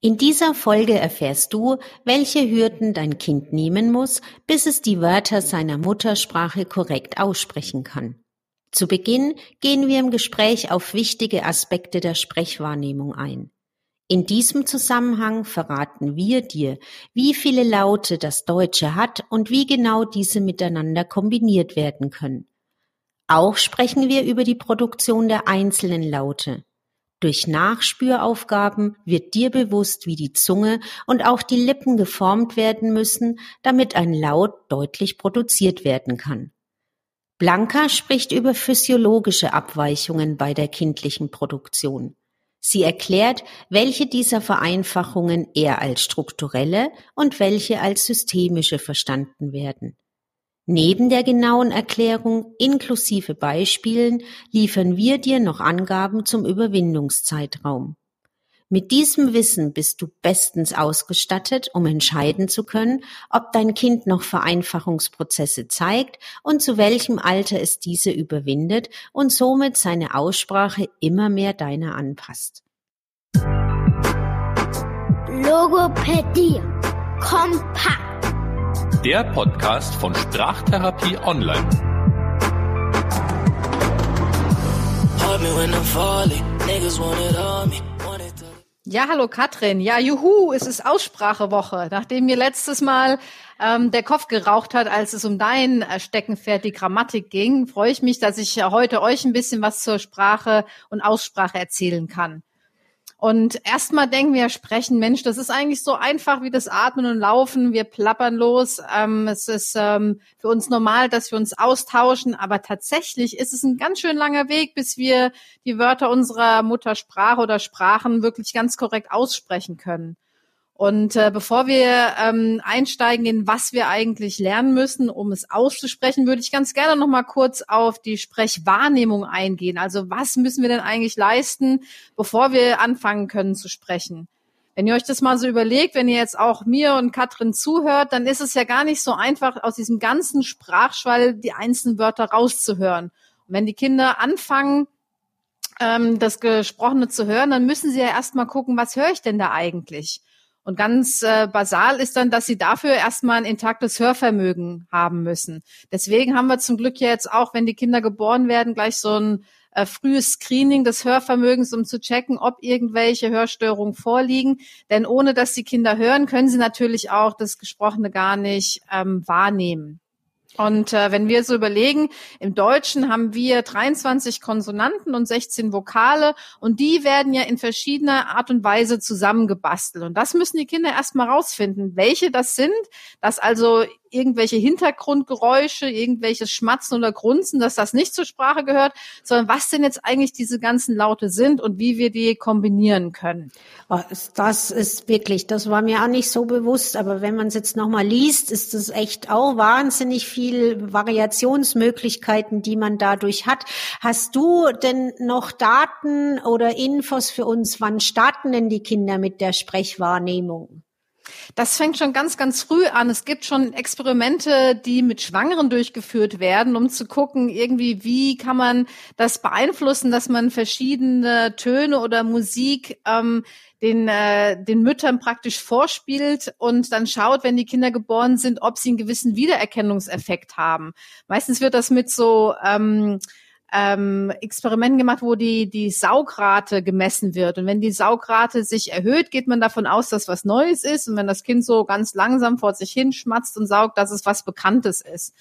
In dieser Folge erfährst du, welche Hürden dein Kind nehmen muss, bis es die Wörter seiner Muttersprache korrekt aussprechen kann. Zu Beginn gehen wir im Gespräch auf wichtige Aspekte der Sprechwahrnehmung ein. In diesem Zusammenhang verraten wir dir, wie viele Laute das Deutsche hat und wie genau diese miteinander kombiniert werden können. Auch sprechen wir über die Produktion der einzelnen Laute. Durch Nachspüraufgaben wird dir bewusst, wie die Zunge und auch die Lippen geformt werden müssen, damit ein Laut deutlich produziert werden kann. Blanca spricht über physiologische Abweichungen bei der kindlichen Produktion. Sie erklärt, welche dieser Vereinfachungen eher als strukturelle und welche als systemische verstanden werden. Neben der genauen Erklärung inklusive Beispielen liefern wir dir noch Angaben zum Überwindungszeitraum. Mit diesem Wissen bist du bestens ausgestattet, um entscheiden zu können, ob dein Kind noch Vereinfachungsprozesse zeigt und zu welchem Alter es diese überwindet und somit seine Aussprache immer mehr deiner anpasst. Logopädie. Kompakt der Podcast von Sprachtherapie Online. Ja, hallo Katrin. Ja, juhu, es ist Aussprachewoche. Nachdem mir letztes Mal ähm, der Kopf geraucht hat, als es um dein äh, Steckenpferd, die Grammatik ging, freue ich mich, dass ich heute euch ein bisschen was zur Sprache und Aussprache erzählen kann. Und erstmal denken wir, sprechen, Mensch, das ist eigentlich so einfach wie das Atmen und Laufen. Wir plappern los. Ähm, es ist ähm, für uns normal, dass wir uns austauschen. Aber tatsächlich ist es ein ganz schön langer Weg, bis wir die Wörter unserer Muttersprache oder Sprachen wirklich ganz korrekt aussprechen können. Und äh, bevor wir ähm, einsteigen in was wir eigentlich lernen müssen, um es auszusprechen, würde ich ganz gerne noch mal kurz auf die Sprechwahrnehmung eingehen. Also was müssen wir denn eigentlich leisten, bevor wir anfangen können zu sprechen? Wenn ihr euch das mal so überlegt, wenn ihr jetzt auch mir und Katrin zuhört, dann ist es ja gar nicht so einfach, aus diesem ganzen Sprachschwall die einzelnen Wörter rauszuhören. Und wenn die Kinder anfangen, ähm, das Gesprochene zu hören, dann müssen sie ja erstmal gucken, was höre ich denn da eigentlich? Und ganz äh, basal ist dann, dass sie dafür erstmal ein intaktes Hörvermögen haben müssen. Deswegen haben wir zum Glück jetzt auch, wenn die Kinder geboren werden, gleich so ein äh, frühes Screening des Hörvermögens, um zu checken, ob irgendwelche Hörstörungen vorliegen. Denn ohne dass die Kinder hören, können sie natürlich auch das Gesprochene gar nicht ähm, wahrnehmen. Und äh, wenn wir so überlegen, im Deutschen haben wir 23 Konsonanten und 16 Vokale und die werden ja in verschiedener Art und Weise zusammengebastelt. Und das müssen die Kinder erstmal rausfinden, welche das sind, dass also irgendwelche Hintergrundgeräusche, irgendwelches Schmatzen oder Grunzen, dass das nicht zur Sprache gehört, sondern was denn jetzt eigentlich diese ganzen Laute sind und wie wir die kombinieren können. Oh, das ist wirklich, das war mir auch nicht so bewusst, aber wenn man es jetzt nochmal liest, ist es echt auch wahnsinnig viel Variationsmöglichkeiten, die man dadurch hat. Hast du denn noch Daten oder Infos für uns? Wann starten denn die Kinder mit der Sprechwahrnehmung? Das fängt schon ganz, ganz früh an. Es gibt schon Experimente, die mit Schwangeren durchgeführt werden, um zu gucken, irgendwie, wie kann man das beeinflussen, dass man verschiedene Töne oder Musik ähm, den, äh, den Müttern praktisch vorspielt und dann schaut, wenn die Kinder geboren sind, ob sie einen gewissen Wiedererkennungseffekt haben. Meistens wird das mit so ähm, ähm, Experimenten gemacht, wo die, die Saugrate gemessen wird. Und wenn die Saugrate sich erhöht, geht man davon aus, dass was Neues ist. Und wenn das Kind so ganz langsam vor sich hin schmatzt und saugt, dass es was Bekanntes ist.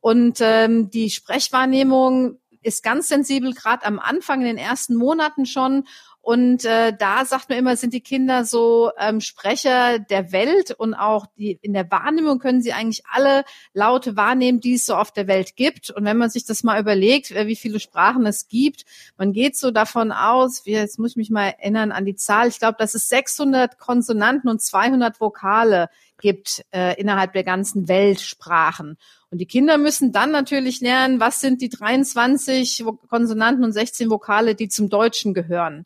Und ähm, die Sprechwahrnehmung ist ganz sensibel, gerade am Anfang, in den ersten Monaten schon. Und äh, da sagt man immer, sind die Kinder so ähm, Sprecher der Welt und auch die in der Wahrnehmung können sie eigentlich alle Laute wahrnehmen, die es so auf der Welt gibt. Und wenn man sich das mal überlegt, äh, wie viele Sprachen es gibt, man geht so davon aus, wie, jetzt muss ich mich mal erinnern an die Zahl, ich glaube, dass es 600 Konsonanten und 200 Vokale gibt äh, innerhalb der ganzen Weltsprachen. Und die Kinder müssen dann natürlich lernen, was sind die 23 Konsonanten und 16 Vokale, die zum Deutschen gehören.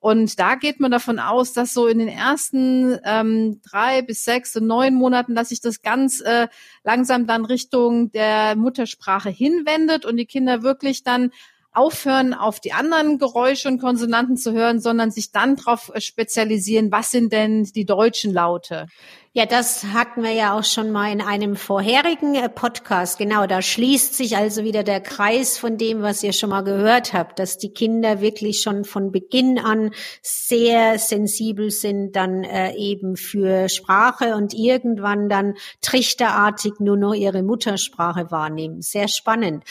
Und da geht man davon aus, dass so in den ersten ähm, drei bis sechs und neun Monaten, dass sich das ganz äh, langsam dann Richtung der Muttersprache hinwendet und die Kinder wirklich dann aufhören, auf die anderen Geräusche und Konsonanten zu hören, sondern sich dann darauf spezialisieren, was sind denn die deutschen Laute? Ja, das hatten wir ja auch schon mal in einem vorherigen äh, Podcast. Genau, da schließt sich also wieder der Kreis von dem, was ihr schon mal gehört habt, dass die Kinder wirklich schon von Beginn an sehr sensibel sind, dann äh, eben für Sprache und irgendwann dann trichterartig nur noch ihre Muttersprache wahrnehmen. Sehr spannend.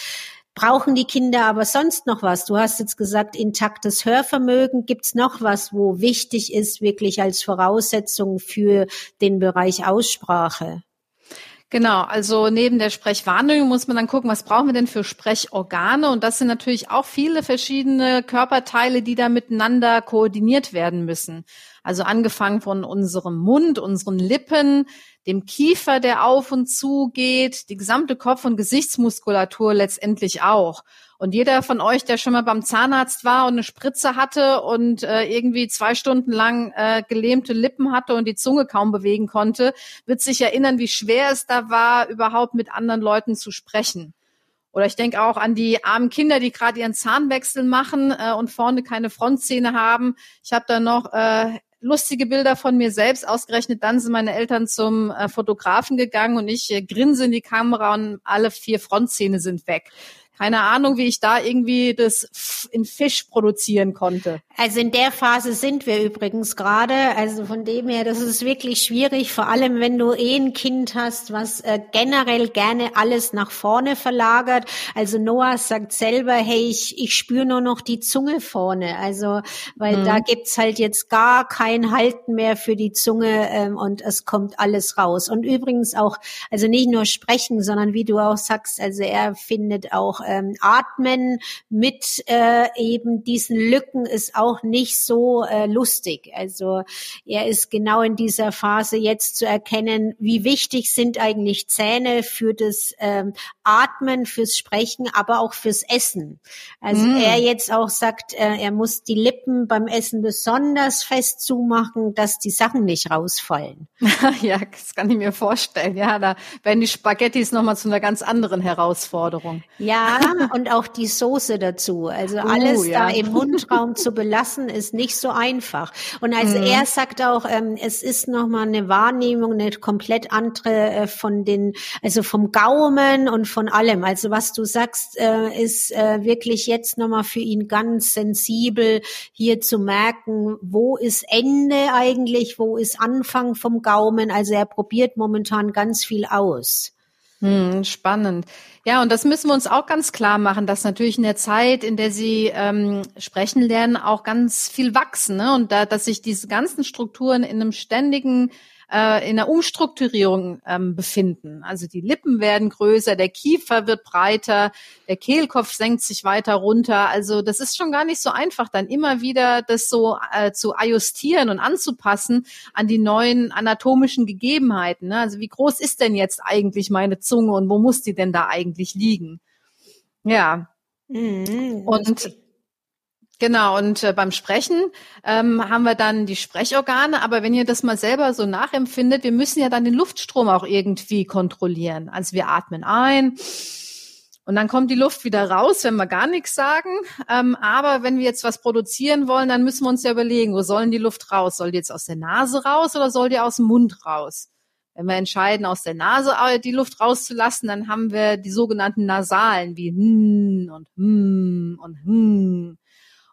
Brauchen die Kinder aber sonst noch was? Du hast jetzt gesagt, intaktes Hörvermögen. Gibt's noch was, wo wichtig ist, wirklich als Voraussetzung für den Bereich Aussprache? Genau, also neben der Sprechwahrnehmung muss man dann gucken, was brauchen wir denn für Sprechorgane? Und das sind natürlich auch viele verschiedene Körperteile, die da miteinander koordiniert werden müssen. Also angefangen von unserem Mund, unseren Lippen, dem Kiefer, der auf und zu geht, die gesamte Kopf- und Gesichtsmuskulatur letztendlich auch. Und jeder von euch, der schon mal beim Zahnarzt war und eine Spritze hatte und äh, irgendwie zwei Stunden lang äh, gelähmte Lippen hatte und die Zunge kaum bewegen konnte, wird sich erinnern, wie schwer es da war, überhaupt mit anderen Leuten zu sprechen. Oder ich denke auch an die armen Kinder, die gerade ihren Zahnwechsel machen äh, und vorne keine Frontzähne haben. Ich habe da noch äh, lustige Bilder von mir selbst. Ausgerechnet dann sind meine Eltern zum äh, Fotografen gegangen und ich äh, grinse in die Kamera und alle vier Frontzähne sind weg keine Ahnung, wie ich da irgendwie das in Fisch produzieren konnte. Also in der Phase sind wir übrigens gerade. Also von dem her, das ist wirklich schwierig, vor allem wenn du eh ein Kind hast, was äh, generell gerne alles nach vorne verlagert. Also Noah sagt selber, hey, ich, ich spüre nur noch die Zunge vorne. Also, weil mhm. da gibt's halt jetzt gar kein Halten mehr für die Zunge ähm, und es kommt alles raus. Und übrigens auch, also nicht nur sprechen, sondern wie du auch sagst, also er findet auch ähm, Atmen mit äh, eben diesen Lücken ist auch nicht so äh, lustig. Also er ist genau in dieser Phase jetzt zu erkennen, wie wichtig sind eigentlich Zähne für das ähm, Atmen, fürs Sprechen, aber auch fürs Essen. Also mm. er jetzt auch sagt, äh, er muss die Lippen beim Essen besonders fest zumachen, dass die Sachen nicht rausfallen. ja, das kann ich mir vorstellen. Ja, da werden die Spaghettis nochmal zu einer ganz anderen Herausforderung. Ja, und auch die Soße dazu. Also uh, alles ja. da im Mundraum zu belassen, ist nicht so einfach. Und als mhm. er sagt auch, ähm, es ist nochmal eine Wahrnehmung, eine komplett andere äh, von den, also vom Gaumen und von allem. Also was du sagst, äh, ist äh, wirklich jetzt nochmal für ihn ganz sensibel, hier zu merken, wo ist Ende eigentlich, wo ist Anfang vom Gaumen. Also er probiert momentan ganz viel aus. Hm, spannend. Ja, und das müssen wir uns auch ganz klar machen, dass natürlich in der Zeit, in der sie ähm, sprechen lernen, auch ganz viel wachsen. Ne? Und da, dass sich diese ganzen Strukturen in einem ständigen äh, in der Umstrukturierung ähm, befinden. Also die Lippen werden größer, der Kiefer wird breiter, der Kehlkopf senkt sich weiter runter. Also das ist schon gar nicht so einfach, dann immer wieder das so äh, zu ajustieren und anzupassen an die neuen anatomischen Gegebenheiten. Ne? Also wie groß ist denn jetzt eigentlich meine Zunge und wo muss die denn da eigentlich liegen? Ja. Mhm, und Genau, und äh, beim Sprechen ähm, haben wir dann die Sprechorgane, aber wenn ihr das mal selber so nachempfindet, wir müssen ja dann den Luftstrom auch irgendwie kontrollieren. Also wir atmen ein und dann kommt die Luft wieder raus, wenn wir gar nichts sagen. Ähm, aber wenn wir jetzt was produzieren wollen, dann müssen wir uns ja überlegen, wo sollen die Luft raus? Soll die jetzt aus der Nase raus oder soll die aus dem Mund raus? Wenn wir entscheiden, aus der Nase die Luft rauszulassen, dann haben wir die sogenannten Nasalen wie hm und hm und hm.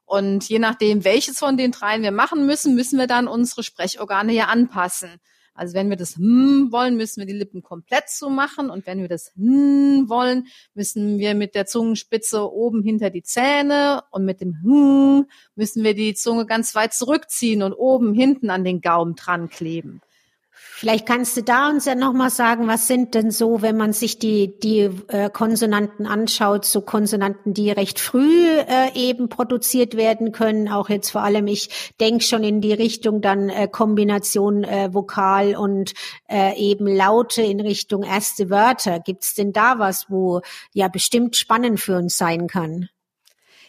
Und je nachdem, welches von den dreien wir machen müssen, müssen wir dann unsere Sprechorgane ja anpassen. Also wenn wir das hm wollen, müssen wir die Lippen komplett zumachen und wenn wir das hm wollen, müssen wir mit der Zungenspitze oben hinter die Zähne und mit dem hm müssen wir die Zunge ganz weit zurückziehen und oben hinten an den Gaumen dran kleben. Vielleicht kannst du da uns ja nochmal sagen, was sind denn so, wenn man sich die, die äh, Konsonanten anschaut, so Konsonanten, die recht früh äh, eben produziert werden können, auch jetzt vor allem, ich denke schon in die Richtung dann äh, Kombination äh, Vokal und äh, eben Laute in Richtung erste Wörter. Gibt's denn da was, wo ja bestimmt spannend für uns sein kann?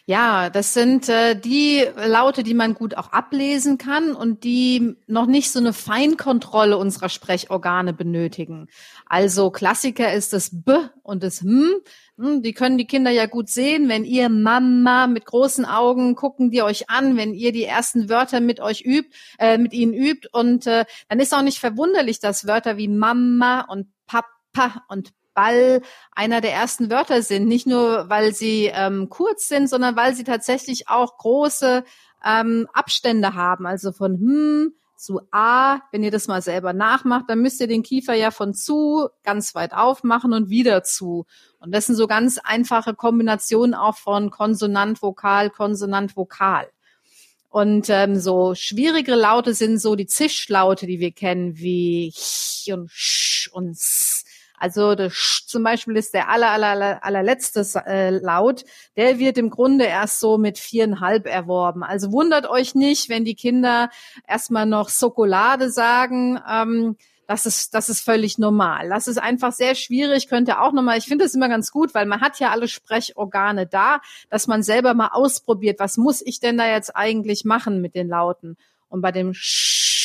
Ja, das sind äh, die Laute, die man gut auch ablesen kann und die noch nicht so eine Feinkontrolle unserer Sprechorgane benötigen. Also Klassiker ist das B und das M. Hm, die können die Kinder ja gut sehen. Wenn ihr Mama mit großen Augen gucken die euch an, wenn ihr die ersten Wörter mit euch übt, äh, mit ihnen übt. Und äh, dann ist auch nicht verwunderlich, dass Wörter wie Mama und Papa und Ball einer der ersten Wörter sind. Nicht nur, weil sie ähm, kurz sind, sondern weil sie tatsächlich auch große ähm, Abstände haben. Also von hm zu A, wenn ihr das mal selber nachmacht, dann müsst ihr den Kiefer ja von zu ganz weit aufmachen und wieder zu. Und das sind so ganz einfache Kombinationen auch von Konsonant, Vokal, Konsonant, Vokal. Und ähm, so schwierigere Laute sind so die Zischlaute, die wir kennen, wie ch und sch und s. Also das Sch zum Beispiel ist der aller, aller, aller, allerletzte äh, Laut. Der wird im Grunde erst so mit viereinhalb erworben. Also wundert euch nicht, wenn die Kinder erstmal noch Schokolade sagen. Ähm, das ist, das ist völlig normal. Das ist einfach sehr schwierig, könnte auch nochmal, ich finde es immer ganz gut, weil man hat ja alle Sprechorgane da, dass man selber mal ausprobiert, was muss ich denn da jetzt eigentlich machen mit den Lauten? Und bei dem Sch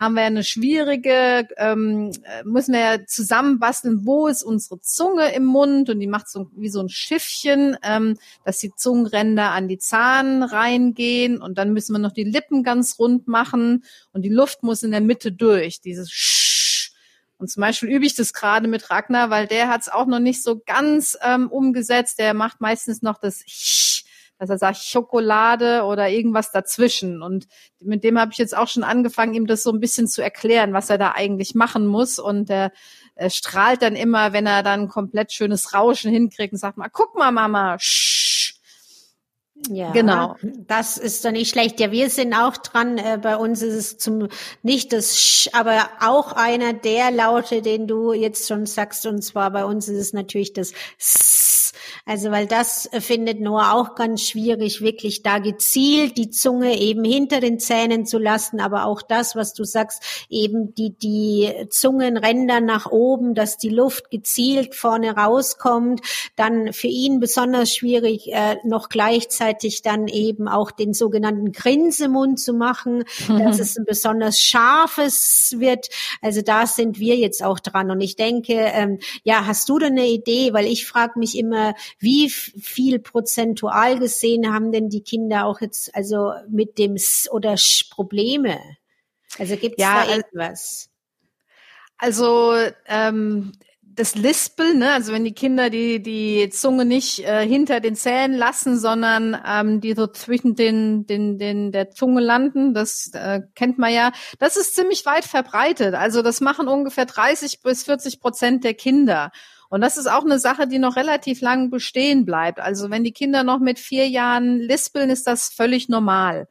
haben wir eine schwierige, ähm, müssen wir zusammenbasteln, wo ist unsere Zunge im Mund? Und die macht so wie so ein Schiffchen, ähm, dass die Zungenränder an die Zahn reingehen. Und dann müssen wir noch die Lippen ganz rund machen. Und die Luft muss in der Mitte durch, dieses Sch und zum Beispiel übe ich das gerade mit Ragnar, weil der hat es auch noch nicht so ganz ähm, umgesetzt. Der macht meistens noch das Sch dass er sagt Schokolade oder irgendwas dazwischen. Und mit dem habe ich jetzt auch schon angefangen, ihm das so ein bisschen zu erklären, was er da eigentlich machen muss. Und er, er strahlt dann immer, wenn er dann komplett schönes Rauschen hinkriegt und sagt mal, guck mal, Mama, Sch ja, genau. Das ist doch nicht schlecht. Ja, wir sind auch dran. Äh, bei uns ist es zum nicht das Sch, aber auch einer der Laute, den du jetzt schon sagst. Und zwar bei uns ist es natürlich das S. Also weil das äh, findet Noah auch ganz schwierig, wirklich da gezielt die Zunge eben hinter den Zähnen zu lassen. Aber auch das, was du sagst, eben die die Zungenränder nach oben, dass die Luft gezielt vorne rauskommt. Dann für ihn besonders schwierig äh, noch gleichzeitig dann eben auch den sogenannten Grinsemund zu machen, dass es ein besonders scharfes wird. Also da sind wir jetzt auch dran. Und ich denke, ähm, ja, hast du denn eine Idee? Weil ich frage mich immer, wie viel prozentual gesehen haben denn die Kinder auch jetzt also mit dem S oder Sch Probleme? Also gibt es ja, da irgendwas? Also ähm, das Lispeln, ne? also wenn die Kinder die die Zunge nicht äh, hinter den Zähnen lassen, sondern ähm, die so zwischen den den den der Zunge landen, das äh, kennt man ja. Das ist ziemlich weit verbreitet. Also das machen ungefähr 30 bis 40 Prozent der Kinder. Und das ist auch eine Sache, die noch relativ lang bestehen bleibt. Also wenn die Kinder noch mit vier Jahren lispeln, ist das völlig normal.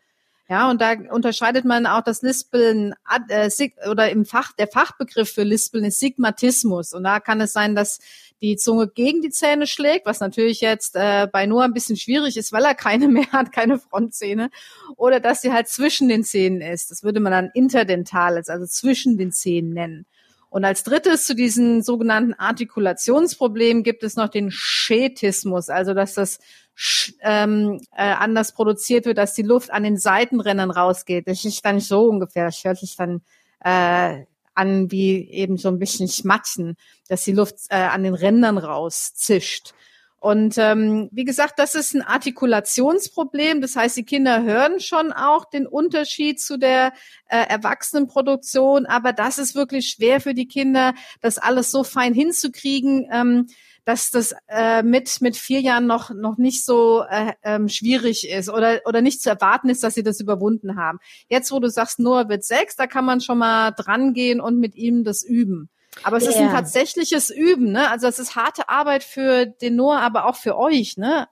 Ja, und da unterscheidet man auch das Lispeln äh, oder im Fach, der Fachbegriff für Lispeln ist Sigmatismus. Und da kann es sein, dass die Zunge gegen die Zähne schlägt, was natürlich jetzt äh, bei Noah ein bisschen schwierig ist, weil er keine mehr hat, keine Frontzähne, oder dass sie halt zwischen den Zähnen ist. Das würde man dann interdentales, also zwischen den Zähnen nennen. Und als drittes zu diesen sogenannten Artikulationsproblemen gibt es noch den Schetismus, also dass das ähm, äh, anders produziert wird, dass die Luft an den Seitenrändern rausgeht. Das ist dann so ungefähr, das hört sich dann äh, an wie eben so ein bisschen Schmatzen, dass die Luft äh, an den Rändern rauszischt. Und ähm, wie gesagt, das ist ein Artikulationsproblem. Das heißt, die Kinder hören schon auch den Unterschied zu der äh, Erwachsenenproduktion, aber das ist wirklich schwer für die Kinder, das alles so fein hinzukriegen. Ähm, dass das äh, mit mit vier Jahren noch noch nicht so äh, ähm, schwierig ist oder oder nicht zu erwarten ist, dass sie das überwunden haben. Jetzt, wo du sagst, Noah wird sechs, da kann man schon mal dran gehen und mit ihm das üben. Aber es yeah. ist ein tatsächliches Üben, ne? Also es ist harte Arbeit für den Noah, aber auch für euch, ne?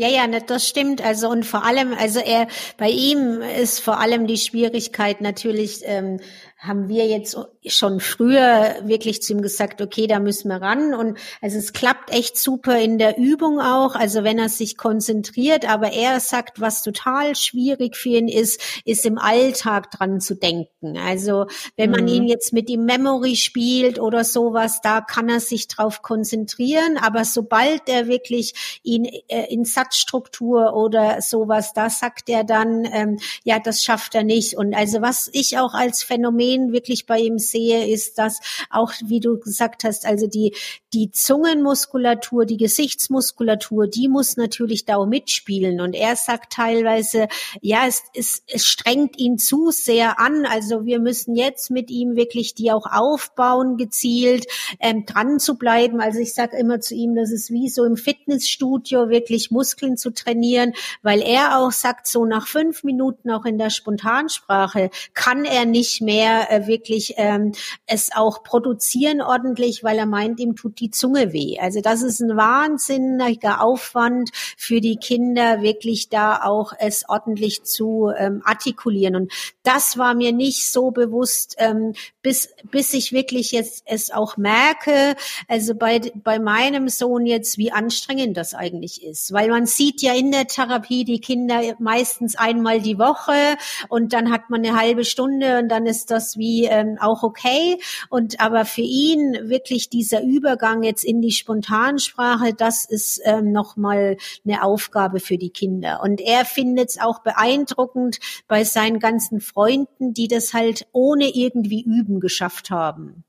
Ja, ja, ne, das stimmt. Also und vor allem, also er, bei ihm ist vor allem die Schwierigkeit natürlich, ähm, haben wir jetzt schon früher wirklich zu ihm gesagt, okay, da müssen wir ran. Und also es klappt echt super in der Übung auch. Also wenn er sich konzentriert, aber er sagt, was total schwierig für ihn ist, ist im Alltag dran zu denken. Also wenn man mhm. ihn jetzt mit ihm Memory spielt oder sowas, da kann er sich drauf konzentrieren. Aber sobald er wirklich ihn äh, in Satz Satzstruktur oder sowas, da sagt er dann, ähm, ja, das schafft er nicht. Und also was ich auch als Phänomen wirklich bei ihm sehe, ist, dass auch, wie du gesagt hast, also die, die Zungenmuskulatur, die Gesichtsmuskulatur, die muss natürlich da mitspielen. Und er sagt teilweise, ja, es, es, es strengt ihn zu sehr an. Also wir müssen jetzt mit ihm wirklich die auch aufbauen, gezielt ähm, dran zu bleiben. Also ich sage immer zu ihm, das ist wie so im Fitnessstudio wirklich Muskeln zu trainieren, weil er auch sagt, so nach fünf Minuten auch in der Spontansprache kann er nicht mehr äh, wirklich ähm, es auch produzieren ordentlich, weil er meint, ihm tut die Zunge weh. Also das ist ein wahnsinniger Aufwand für die Kinder, wirklich da auch es ordentlich zu ähm, artikulieren. Und das war mir nicht so bewusst, ähm, bis, bis ich wirklich jetzt es auch merke, also bei, bei meinem Sohn jetzt, wie anstrengend das eigentlich ist. Weil man sieht ja in der Therapie die Kinder meistens einmal die Woche und dann hat man eine halbe Stunde und dann ist das wie ähm, auch okay. Und aber für ihn wirklich dieser Übergang jetzt in die Spontansprache, das ist ähm, nochmal eine Aufgabe für die Kinder. Und er findet es auch beeindruckend bei seinen ganzen Freunden, die das halt ohne irgendwie üben geschafft haben.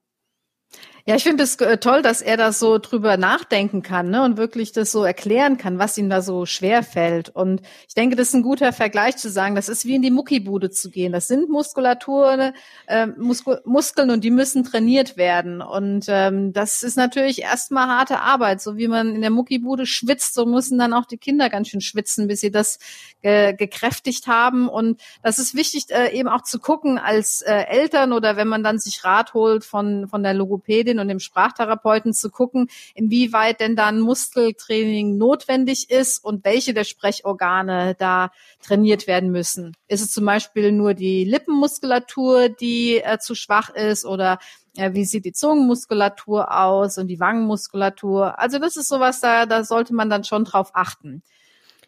Ja, ich finde es äh, toll, dass er da so drüber nachdenken kann ne, und wirklich das so erklären kann, was ihm da so schwer fällt. Und ich denke, das ist ein guter Vergleich zu sagen, das ist wie in die Muckibude zu gehen. Das sind Muskulatur, äh, Muskul Muskeln und die müssen trainiert werden. Und ähm, das ist natürlich erstmal harte Arbeit. So wie man in der Muckibude schwitzt, so müssen dann auch die Kinder ganz schön schwitzen, bis sie das äh, gekräftigt haben. Und das ist wichtig, äh, eben auch zu gucken als äh, Eltern oder wenn man dann sich Rat holt von, von der Logopädin und dem Sprachtherapeuten zu gucken, inwieweit denn da ein Muskeltraining notwendig ist und welche der Sprechorgane da trainiert werden müssen. Ist es zum Beispiel nur die Lippenmuskulatur, die äh, zu schwach ist oder äh, wie sieht die Zungenmuskulatur aus und die Wangenmuskulatur? Also das ist sowas, da, da sollte man dann schon drauf achten.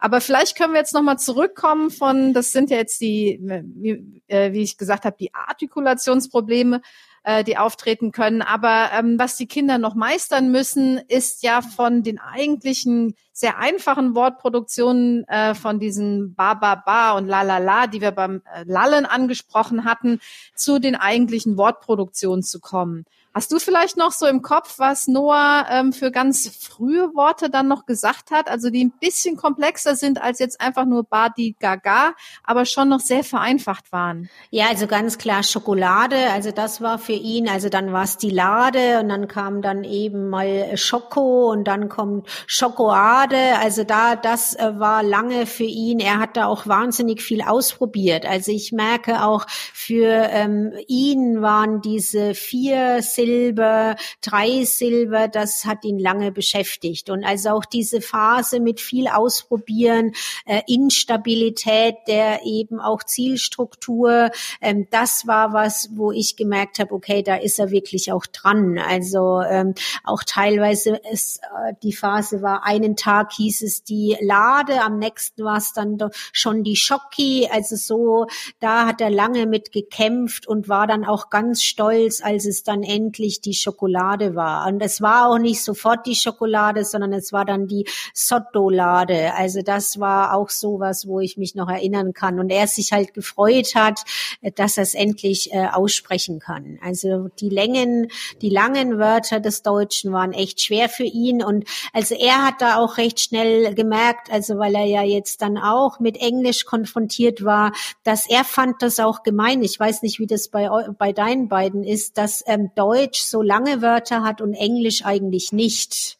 Aber vielleicht können wir jetzt nochmal zurückkommen von, das sind ja jetzt die, wie, äh, wie ich gesagt habe, die Artikulationsprobleme äh, die auftreten können. Aber ähm, was die Kinder noch meistern müssen, ist ja von den eigentlichen sehr einfachen Wortproduktionen äh, von diesen Ba, Ba, Ba und La, La, La, die wir beim äh, Lallen angesprochen hatten, zu den eigentlichen Wortproduktionen zu kommen. Hast du vielleicht noch so im Kopf, was Noah ähm, für ganz frühe Worte dann noch gesagt hat, also die ein bisschen komplexer sind als jetzt einfach nur Badi Gaga, aber schon noch sehr vereinfacht waren? Ja, also ganz klar Schokolade, also das war für ihn, also dann war es die Lade und dann kam dann eben mal Schoko und dann kommt Schokolade, also da, das äh, war lange für ihn, er hat da auch wahnsinnig viel ausprobiert, also ich merke auch für ähm, ihn waren diese vier Silber, drei Silber, das hat ihn lange beschäftigt. Und also auch diese Phase mit viel Ausprobieren, äh, Instabilität der eben auch Zielstruktur, ähm, das war was, wo ich gemerkt habe, okay, da ist er wirklich auch dran. Also ähm, auch teilweise ist äh, die Phase war, einen Tag hieß es die Lade, am nächsten war es dann schon die Schocki. Also so, da hat er lange mit gekämpft und war dann auch ganz stolz, als es dann endlich endlich die Schokolade war. Und es war auch nicht sofort die Schokolade, sondern es war dann die Sottolade. Also das war auch sowas, wo ich mich noch erinnern kann. Und er sich halt gefreut hat, dass er es endlich äh, aussprechen kann. Also die Längen, die langen Wörter des Deutschen waren echt schwer für ihn. Und also er hat da auch recht schnell gemerkt, also weil er ja jetzt dann auch mit Englisch konfrontiert war, dass er fand das auch gemein. Ich weiß nicht, wie das bei, bei deinen beiden ist, dass ähm, Deutsch Deutsch so lange Wörter hat und Englisch eigentlich nicht.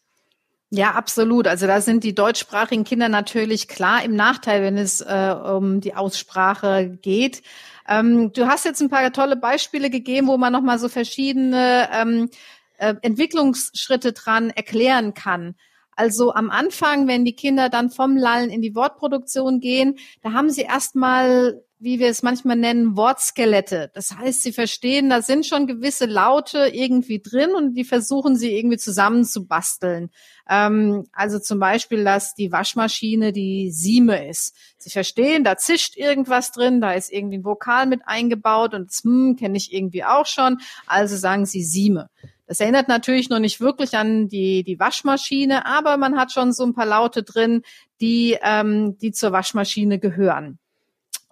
Ja, absolut. Also da sind die deutschsprachigen Kinder natürlich klar im Nachteil, wenn es äh, um die Aussprache geht. Ähm, du hast jetzt ein paar tolle Beispiele gegeben, wo man nochmal so verschiedene ähm, äh, Entwicklungsschritte dran erklären kann. Also am Anfang, wenn die Kinder dann vom Lallen in die Wortproduktion gehen, da haben sie erstmal wie wir es manchmal nennen, Wortskelette. Das heißt, sie verstehen, da sind schon gewisse Laute irgendwie drin und die versuchen sie irgendwie zusammenzubasteln. Ähm, also zum Beispiel, dass die Waschmaschine die Sieme ist. Sie verstehen, da zischt irgendwas drin, da ist irgendwie ein Vokal mit eingebaut und das hm, kenne ich irgendwie auch schon. Also sagen sie Sieme. Das erinnert natürlich noch nicht wirklich an die, die Waschmaschine, aber man hat schon so ein paar Laute drin, die, ähm, die zur Waschmaschine gehören.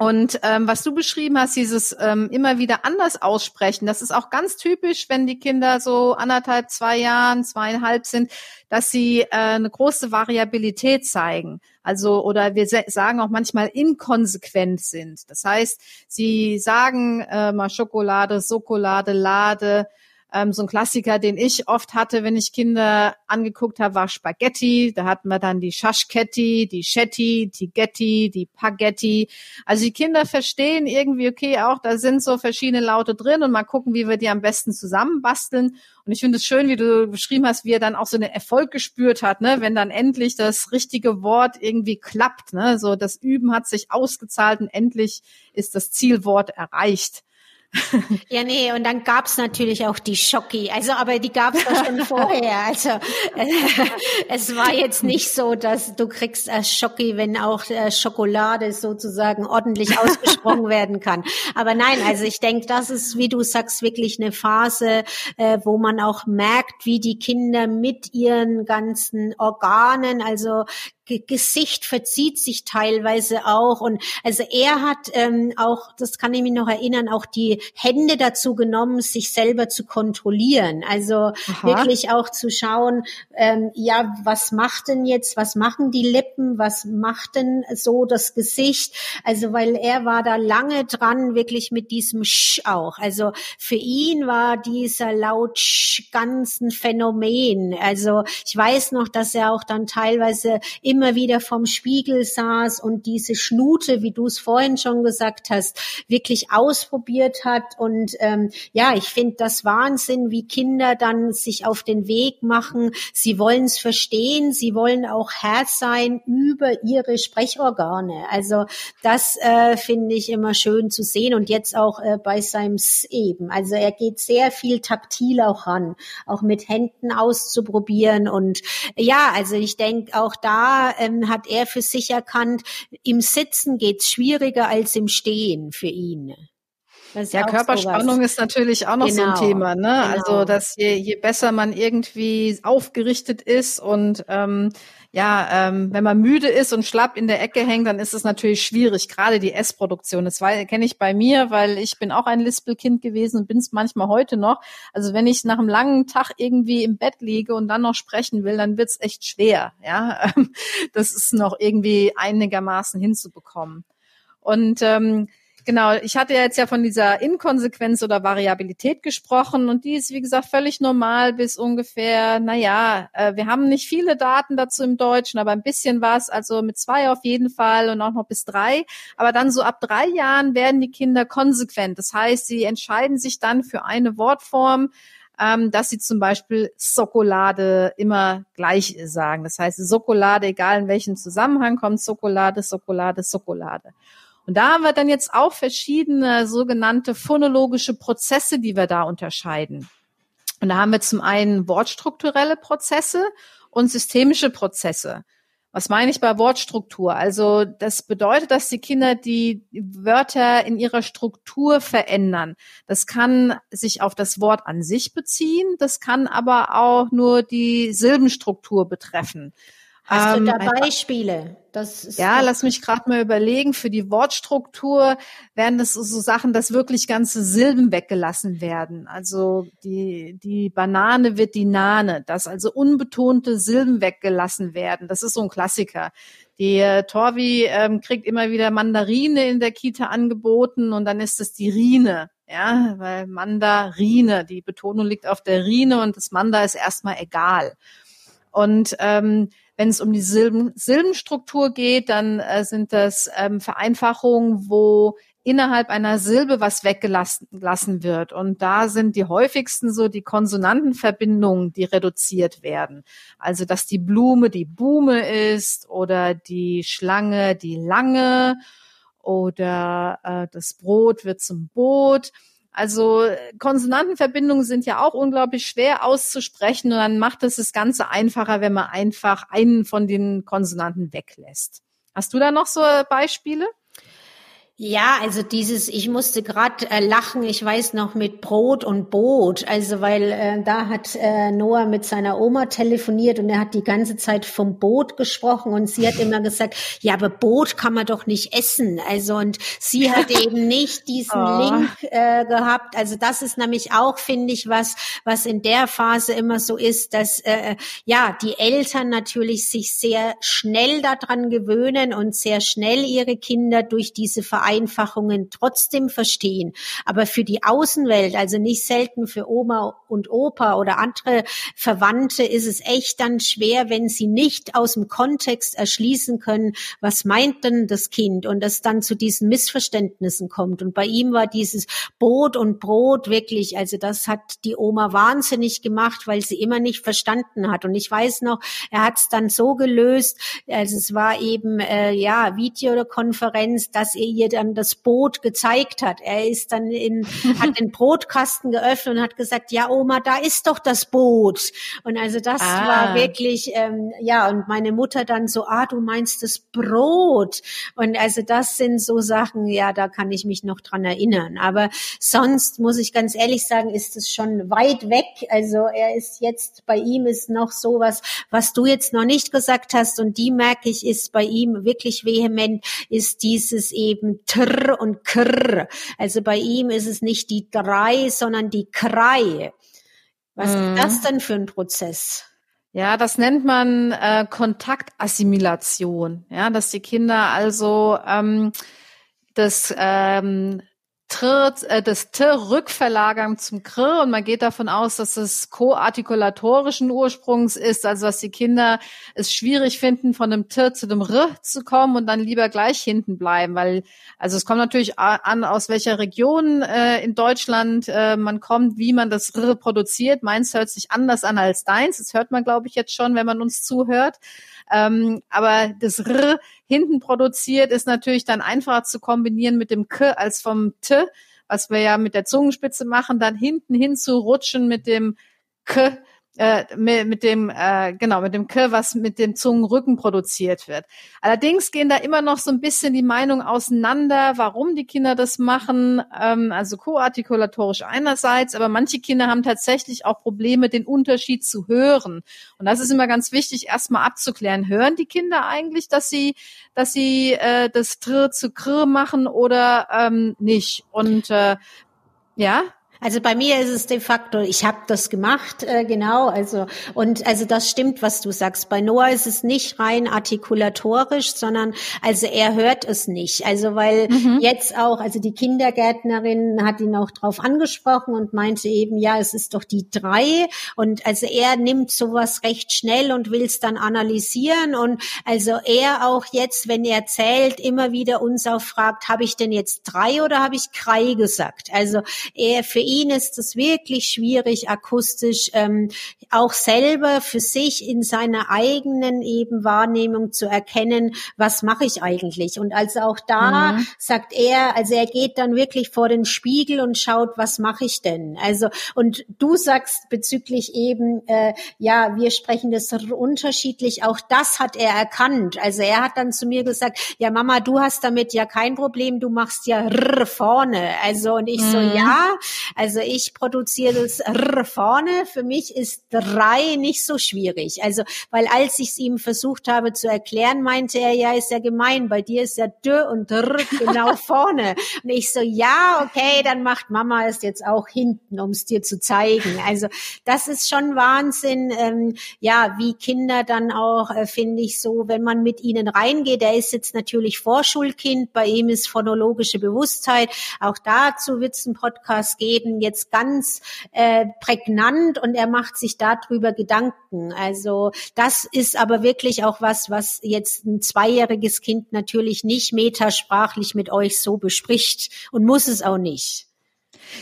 Und ähm, was du beschrieben hast, dieses ähm, immer wieder anders aussprechen, das ist auch ganz typisch, wenn die Kinder so anderthalb, zwei Jahren, zweieinhalb sind, dass sie äh, eine große Variabilität zeigen. Also oder wir sagen auch manchmal inkonsequent sind. Das heißt, sie sagen äh, mal Schokolade, Schokolade, Lade, ähm, so ein Klassiker, den ich oft hatte, wenn ich Kinder angeguckt habe, war Spaghetti. Da hatten wir dann die Schaschketti, die Schetti, die Getti, die Paghetti. Also die Kinder verstehen irgendwie, okay, auch da sind so verschiedene Laute drin und mal gucken, wie wir die am besten zusammenbasteln. Und ich finde es schön, wie du beschrieben hast, wie er dann auch so einen Erfolg gespürt hat, ne, wenn dann endlich das richtige Wort irgendwie klappt, ne, so das Üben hat sich ausgezahlt und endlich ist das Zielwort erreicht. Ja, nee, und dann gab's natürlich auch die Schocki. Also, aber die gab's ja schon vorher. Also äh, es war jetzt nicht so, dass du kriegst äh, Schocki, wenn auch äh, Schokolade sozusagen ordentlich ausgesprochen werden kann. Aber nein, also ich denke, das ist, wie du sagst, wirklich eine Phase, wo man auch merkt, wie die Kinder mit ihren ganzen Organen, also Gesicht verzieht sich teilweise auch. Und also er hat ähm, auch, das kann ich mich noch erinnern, auch die Hände dazu genommen, sich selber zu kontrollieren. Also Aha. wirklich auch zu schauen, ähm, ja, was macht denn jetzt, was machen die Lippen, was macht denn so das Gesicht? Also weil er war da lange dran, wirklich mit diesem Sch auch. Also für ihn war dieser laut Sch ganzen Phänomen. Also ich weiß noch, dass er auch dann teilweise immer immer wieder vorm Spiegel saß und diese Schnute, wie du es vorhin schon gesagt hast, wirklich ausprobiert hat. Und ähm, ja, ich finde das Wahnsinn, wie Kinder dann sich auf den Weg machen. Sie wollen es verstehen, sie wollen auch Herr sein über ihre Sprechorgane. Also das äh, finde ich immer schön zu sehen und jetzt auch äh, bei seinem eben. Also er geht sehr viel taktil auch ran, auch mit Händen auszuprobieren und ja, also ich denke auch da ähm, hat er für sich erkannt, im Sitzen geht's schwieriger als im Stehen für ihn. Ja, Körperspannung sowas. ist natürlich auch noch genau, so ein genau, Thema, ne? Genau. Also, dass je, je besser man irgendwie aufgerichtet ist und ähm, ja, ähm, wenn man müde ist und schlapp in der Ecke hängt, dann ist es natürlich schwierig, gerade die Essproduktion. Das kenne ich bei mir, weil ich bin auch ein Lispelkind gewesen und bin es manchmal heute noch. Also wenn ich nach einem langen Tag irgendwie im Bett liege und dann noch sprechen will, dann wird's echt schwer. Ja, das ist noch irgendwie einigermaßen hinzubekommen. Und ähm, Genau, ich hatte ja jetzt ja von dieser Inkonsequenz oder Variabilität gesprochen und die ist, wie gesagt, völlig normal bis ungefähr, naja, äh, wir haben nicht viele Daten dazu im Deutschen, aber ein bisschen was, also mit zwei auf jeden Fall und auch noch bis drei. Aber dann so ab drei Jahren werden die Kinder konsequent. Das heißt, sie entscheiden sich dann für eine Wortform, ähm, dass sie zum Beispiel Schokolade immer gleich sagen. Das heißt, Schokolade, egal in welchem Zusammenhang kommt, Schokolade, Schokolade, Schokolade. Und da haben wir dann jetzt auch verschiedene sogenannte phonologische Prozesse, die wir da unterscheiden. Und da haben wir zum einen wortstrukturelle Prozesse und systemische Prozesse. Was meine ich bei Wortstruktur? Also das bedeutet, dass die Kinder die Wörter in ihrer Struktur verändern. Das kann sich auf das Wort an sich beziehen, das kann aber auch nur die Silbenstruktur betreffen. Hast ähm, du da Beispiele? ja, lass mich gerade mal überlegen. Für die Wortstruktur werden das so, Sachen, dass wirklich ganze Silben weggelassen werden. Also die, die Banane wird die Nane, dass also unbetonte Silben weggelassen werden. Das ist so ein Klassiker. Die äh, Torvi ähm, kriegt immer wieder Mandarine in der Kita angeboten und dann ist es die Rine. Ja, weil Mandarine, die Betonung liegt auf der Rine und das Manda ist erstmal egal. Und ähm, wenn es um die Silben, Silbenstruktur geht, dann äh, sind das ähm, Vereinfachungen, wo innerhalb einer Silbe was weggelassen wird. Und da sind die häufigsten so die Konsonantenverbindungen, die reduziert werden. Also, dass die Blume die Bume ist oder die Schlange die Lange oder äh, das Brot wird zum Boot. Also Konsonantenverbindungen sind ja auch unglaublich schwer auszusprechen und dann macht es das Ganze einfacher, wenn man einfach einen von den Konsonanten weglässt. Hast du da noch so Beispiele? Ja, also dieses, ich musste gerade äh, lachen, ich weiß noch mit Brot und Boot, also weil äh, da hat äh, Noah mit seiner Oma telefoniert und er hat die ganze Zeit vom Boot gesprochen und sie hat immer gesagt, ja, aber Boot kann man doch nicht essen. Also und sie hat eben nicht diesen oh. Link äh, gehabt. Also das ist nämlich auch, finde ich, was, was in der Phase immer so ist, dass äh, ja die Eltern natürlich sich sehr schnell daran gewöhnen und sehr schnell ihre Kinder durch diese Verantwortung Vereinfachungen trotzdem verstehen. Aber für die Außenwelt, also nicht selten für Oma und Opa oder andere Verwandte, ist es echt dann schwer, wenn sie nicht aus dem Kontext erschließen können, was meint denn das Kind und es dann zu diesen Missverständnissen kommt. Und bei ihm war dieses Boot und Brot wirklich, also das hat die Oma wahnsinnig gemacht, weil sie immer nicht verstanden hat. Und ich weiß noch, er hat es dann so gelöst, also es war eben äh, ja Videokonferenz, dass er ihr dann das Boot gezeigt hat. Er ist dann in, hat den Brotkasten geöffnet und hat gesagt, ja Oma, da ist doch das Boot. Und also das ah. war wirklich, ähm, ja, und meine Mutter dann so, ah, du meinst das Brot. Und also das sind so Sachen, ja, da kann ich mich noch dran erinnern. Aber sonst muss ich ganz ehrlich sagen, ist es schon weit weg. Also er ist jetzt, bei ihm ist noch sowas, was du jetzt noch nicht gesagt hast und die merke ich, ist bei ihm wirklich vehement, ist dieses eben Tr und Kr. Also bei ihm ist es nicht die drei, sondern die Krei. Was mhm. ist das denn für ein Prozess? Ja, das nennt man äh, Kontaktassimilation. Ja, dass die Kinder also ähm, das ähm, Tr, äh, das T rückverlagern zum Kr und man geht davon aus, dass es koartikulatorischen Ursprungs ist, also dass die Kinder es schwierig finden, von dem T zu dem R zu kommen und dann lieber gleich hinten bleiben, weil also es kommt natürlich an, aus welcher Region äh, in Deutschland äh, man kommt, wie man das R produziert. Meins hört sich anders an als deins. Das hört man, glaube ich, jetzt schon, wenn man uns zuhört. Ähm, aber das R hinten produziert ist natürlich dann einfacher zu kombinieren mit dem K als vom T, was wir ja mit der Zungenspitze machen, dann hinten hin zu rutschen mit dem K äh, mit, mit dem äh, genau mit dem K, was mit dem Zungenrücken produziert wird. Allerdings gehen da immer noch so ein bisschen die Meinungen auseinander, warum die Kinder das machen. Ähm, also koartikulatorisch einerseits, aber manche Kinder haben tatsächlich auch Probleme, den Unterschied zu hören. Und das ist immer ganz wichtig, erstmal abzuklären. Hören die Kinder eigentlich, dass sie dass sie äh, das Tr zu Kr machen oder ähm, nicht? Und äh, ja, also bei mir ist es de facto, ich habe das gemacht, äh, genau. Also und also das stimmt, was du sagst. Bei Noah ist es nicht rein artikulatorisch, sondern also er hört es nicht. Also weil mhm. jetzt auch, also die Kindergärtnerin hat ihn auch drauf angesprochen und meinte eben, ja, es ist doch die drei. Und also er nimmt sowas recht schnell und will es dann analysieren. Und also er auch jetzt, wenn er zählt, immer wieder uns auch fragt, habe ich denn jetzt drei oder habe ich Krei gesagt? Also er für ihn ist es wirklich schwierig, akustisch ähm, auch selber für sich in seiner eigenen eben Wahrnehmung zu erkennen, was mache ich eigentlich. Und also auch da mhm. sagt er, also er geht dann wirklich vor den Spiegel und schaut, was mache ich denn? Also und du sagst bezüglich eben, äh, ja, wir sprechen das unterschiedlich. Auch das hat er erkannt. Also er hat dann zu mir gesagt, ja Mama, du hast damit ja kein Problem, du machst ja R vorne. Also und ich mhm. so, ja, also ich produziere das R vorne. Für mich ist drei nicht so schwierig. Also, weil als ich es ihm versucht habe zu erklären, meinte er, ja, ist ja gemein. Bei dir ist ja D und R genau vorne. Und ich so, ja, okay, dann macht Mama es jetzt auch hinten, um es dir zu zeigen. Also, das ist schon Wahnsinn. Ähm, ja, wie Kinder dann auch, äh, finde ich so, wenn man mit ihnen reingeht. Er ist jetzt natürlich Vorschulkind. Bei ihm ist phonologische Bewusstheit. Auch dazu wird es einen Podcast geben eben jetzt ganz äh, prägnant und er macht sich darüber Gedanken. Also das ist aber wirklich auch was, was jetzt ein zweijähriges Kind natürlich nicht metasprachlich mit euch so bespricht und muss es auch nicht.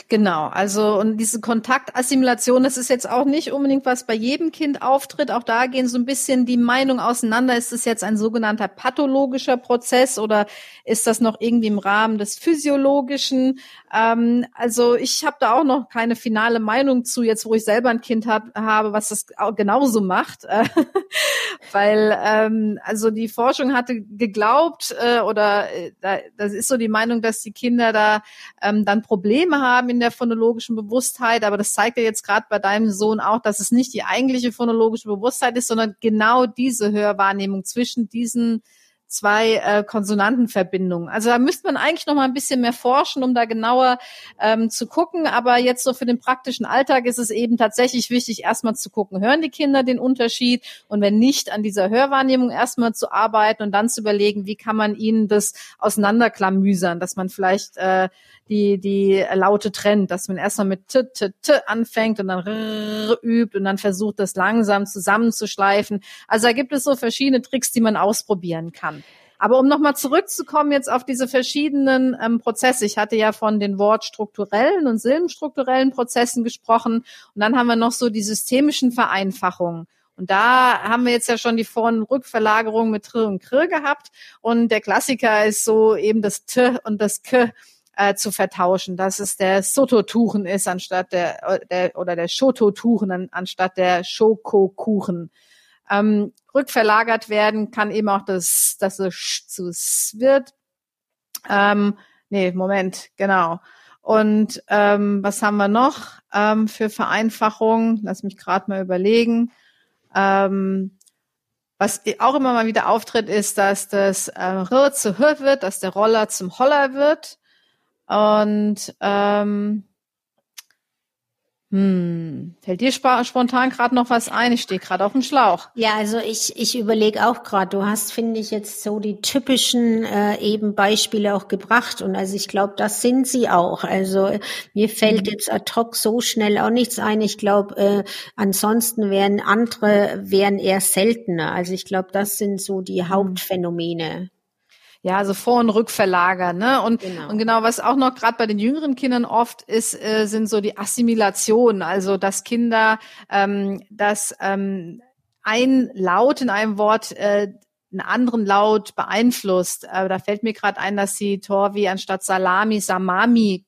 Genau, also und diese Kontaktassimilation, das ist jetzt auch nicht unbedingt was bei jedem Kind auftritt. Auch da gehen so ein bisschen die Meinungen auseinander. Ist es jetzt ein sogenannter pathologischer Prozess oder ist das noch irgendwie im Rahmen des physiologischen? Ähm, also ich habe da auch noch keine finale Meinung zu, jetzt wo ich selber ein Kind hab, habe, was das genauso macht. Weil ähm, also die Forschung hatte geglaubt äh, oder äh, da, das ist so die Meinung, dass die Kinder da ähm, dann Probleme haben in der phonologischen Bewusstheit. Aber das zeigt ja jetzt gerade bei deinem Sohn auch, dass es nicht die eigentliche phonologische Bewusstheit ist, sondern genau diese Hörwahrnehmung zwischen diesen zwei äh, Konsonantenverbindungen. Also da müsste man eigentlich noch mal ein bisschen mehr forschen, um da genauer ähm, zu gucken. Aber jetzt so für den praktischen Alltag ist es eben tatsächlich wichtig, erstmal zu gucken, hören die Kinder den Unterschied und wenn nicht, an dieser Hörwahrnehmung erstmal zu arbeiten und dann zu überlegen, wie kann man ihnen das auseinanderklamüsern, dass man vielleicht äh, die, die Laute trennt, dass man erstmal mit t, t, t anfängt und dann r übt und dann versucht, das langsam zusammenzuschleifen. Also da gibt es so verschiedene Tricks, die man ausprobieren kann. Aber um nochmal zurückzukommen jetzt auf diese verschiedenen ähm, Prozesse. Ich hatte ja von den wortstrukturellen und silbenstrukturellen Prozessen gesprochen. Und dann haben wir noch so die systemischen Vereinfachungen. Und da haben wir jetzt ja schon die Vor- und Rückverlagerung mit Tr und Kr gehabt. Und der Klassiker ist so eben das T und das K äh, zu vertauschen, dass es der Soto-Tuchen ist anstatt der, äh, der oder der Shoto-Tuchen anstatt der Schokokuchen. Ähm, rückverlagert werden kann eben auch das, es Sch zu wird. Ähm, nee, Moment, genau. Und ähm, was haben wir noch ähm, für Vereinfachung? Lass mich gerade mal überlegen. Ähm, was auch immer mal wieder auftritt, ist, dass das äh, R zu H wird, dass der Roller zum Holler wird. Und ähm, hm, fällt dir spontan gerade noch was ein? Ich stehe gerade auf dem Schlauch. Ja, also ich, ich überlege auch gerade, du hast, finde ich, jetzt so die typischen äh, eben Beispiele auch gebracht. Und also ich glaube, das sind sie auch. Also mir fällt mhm. jetzt ad hoc so schnell auch nichts ein. Ich glaube, äh, ansonsten wären andere, wären eher seltener. Also ich glaube, das sind so die mhm. Hauptphänomene. Ja, also Vor- und Rückverlagern. Ne? Und, genau. und genau, was auch noch gerade bei den jüngeren Kindern oft ist, äh, sind so die Assimilationen. Also dass Kinder ähm, dass ähm, ein Laut in einem Wort äh, einen anderen Laut beeinflusst. Äh, da fällt mir gerade ein, dass sie Torvi anstatt Salami Samami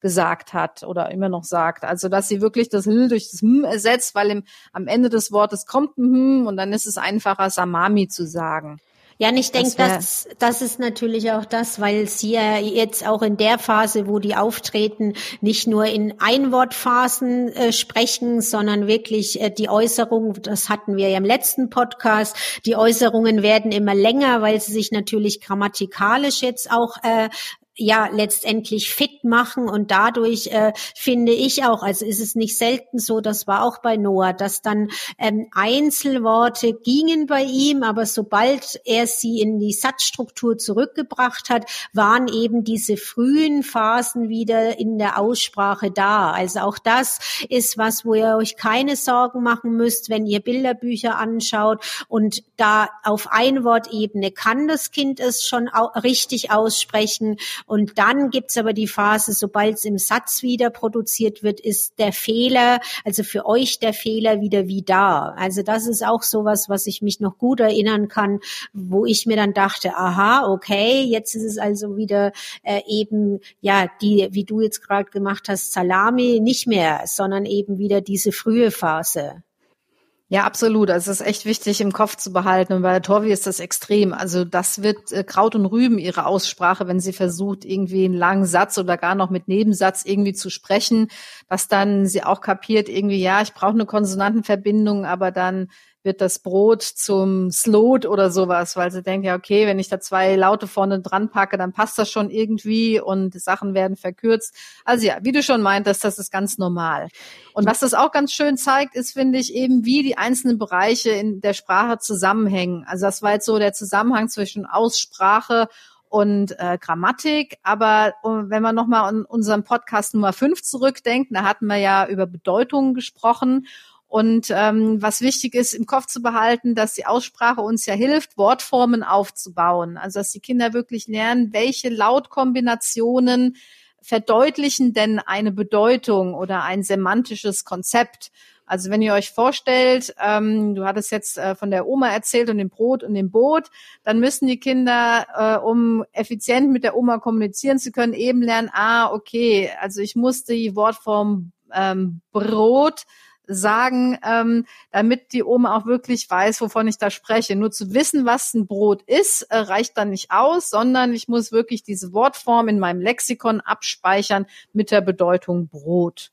gesagt hat oder immer noch sagt. Also dass sie wirklich das L durch das M ersetzt, weil im, am Ende des Wortes kommt ein Hm und dann ist es einfacher, Samami zu sagen. Ja, und ich denke, das, das ist natürlich auch das, weil sie ja jetzt auch in der Phase, wo die auftreten, nicht nur in Einwortphasen äh, sprechen, sondern wirklich äh, die Äußerungen, das hatten wir ja im letzten Podcast, die Äußerungen werden immer länger, weil sie sich natürlich grammatikalisch jetzt auch äh, ja letztendlich fit machen und dadurch äh, finde ich auch, also ist es nicht selten so, das war auch bei Noah, dass dann ähm, Einzelworte gingen bei ihm, aber sobald er sie in die Satzstruktur zurückgebracht hat, waren eben diese frühen Phasen wieder in der Aussprache da. Also auch das ist was, wo ihr euch keine Sorgen machen müsst, wenn ihr Bilderbücher anschaut und da auf Einwortebene kann das Kind es schon richtig aussprechen und dann gibt's aber die Phase, sobald es im Satz wieder produziert wird, ist der Fehler, also für euch der Fehler wieder wie da. Also das ist auch sowas, was ich mich noch gut erinnern kann, wo ich mir dann dachte, aha, okay, jetzt ist es also wieder äh, eben, ja, die, wie du jetzt gerade gemacht hast, Salami nicht mehr, sondern eben wieder diese frühe Phase. Ja, absolut. Also es ist echt wichtig im Kopf zu behalten. Und bei Torvi ist das extrem. Also das wird äh, Kraut und Rüben ihre Aussprache, wenn sie versucht, irgendwie einen langen Satz oder gar noch mit Nebensatz irgendwie zu sprechen, dass dann sie auch kapiert, irgendwie, ja, ich brauche eine Konsonantenverbindung, aber dann wird das Brot zum Slot oder sowas, weil sie denkt, ja, okay, wenn ich da zwei Laute vorne dran packe, dann passt das schon irgendwie und Sachen werden verkürzt. Also ja, wie du schon meintest, das ist ganz normal. Und was das auch ganz schön zeigt, ist, finde ich, eben, wie die einzelnen Bereiche in der Sprache zusammenhängen. Also das war jetzt so der Zusammenhang zwischen Aussprache und äh, Grammatik. Aber uh, wenn man nochmal an unseren Podcast Nummer 5 zurückdenkt, da hatten wir ja über Bedeutungen gesprochen. Und ähm, was wichtig ist, im Kopf zu behalten, dass die Aussprache uns ja hilft, Wortformen aufzubauen. Also dass die Kinder wirklich lernen, welche Lautkombinationen verdeutlichen denn eine Bedeutung oder ein semantisches Konzept? Also wenn ihr euch vorstellt, ähm, du hattest jetzt äh, von der Oma erzählt und dem Brot und dem Boot, dann müssen die Kinder, äh, um effizient mit der Oma kommunizieren zu können, eben lernen, ah, okay, also ich muss die Wortform ähm, Brot sagen, ähm, damit die Oma auch wirklich weiß, wovon ich da spreche. Nur zu wissen, was ein Brot ist, äh, reicht dann nicht aus, sondern ich muss wirklich diese Wortform in meinem Lexikon abspeichern mit der Bedeutung Brot.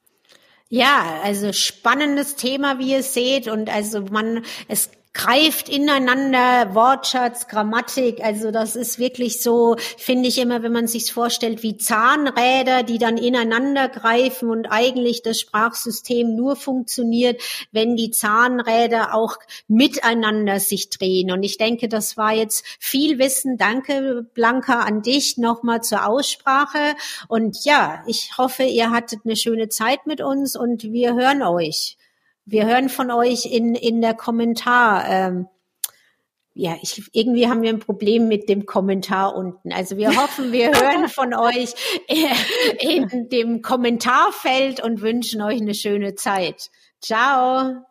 Ja, also spannendes Thema, wie ihr seht. Und also man, es greift ineinander, Wortschatz, Grammatik. Also das ist wirklich so, finde ich immer, wenn man sich vorstellt, wie Zahnräder, die dann ineinander greifen und eigentlich das Sprachsystem nur funktioniert, wenn die Zahnräder auch miteinander sich drehen. Und ich denke, das war jetzt viel Wissen. Danke, Blanca, an dich nochmal zur Aussprache. Und ja, ich hoffe, ihr hattet eine schöne Zeit mit uns und wir hören euch. Wir hören von euch in, in der Kommentar. Ähm, ja, ich, irgendwie haben wir ein Problem mit dem Kommentar unten. Also wir hoffen, wir hören von euch in dem Kommentarfeld und wünschen euch eine schöne Zeit. Ciao.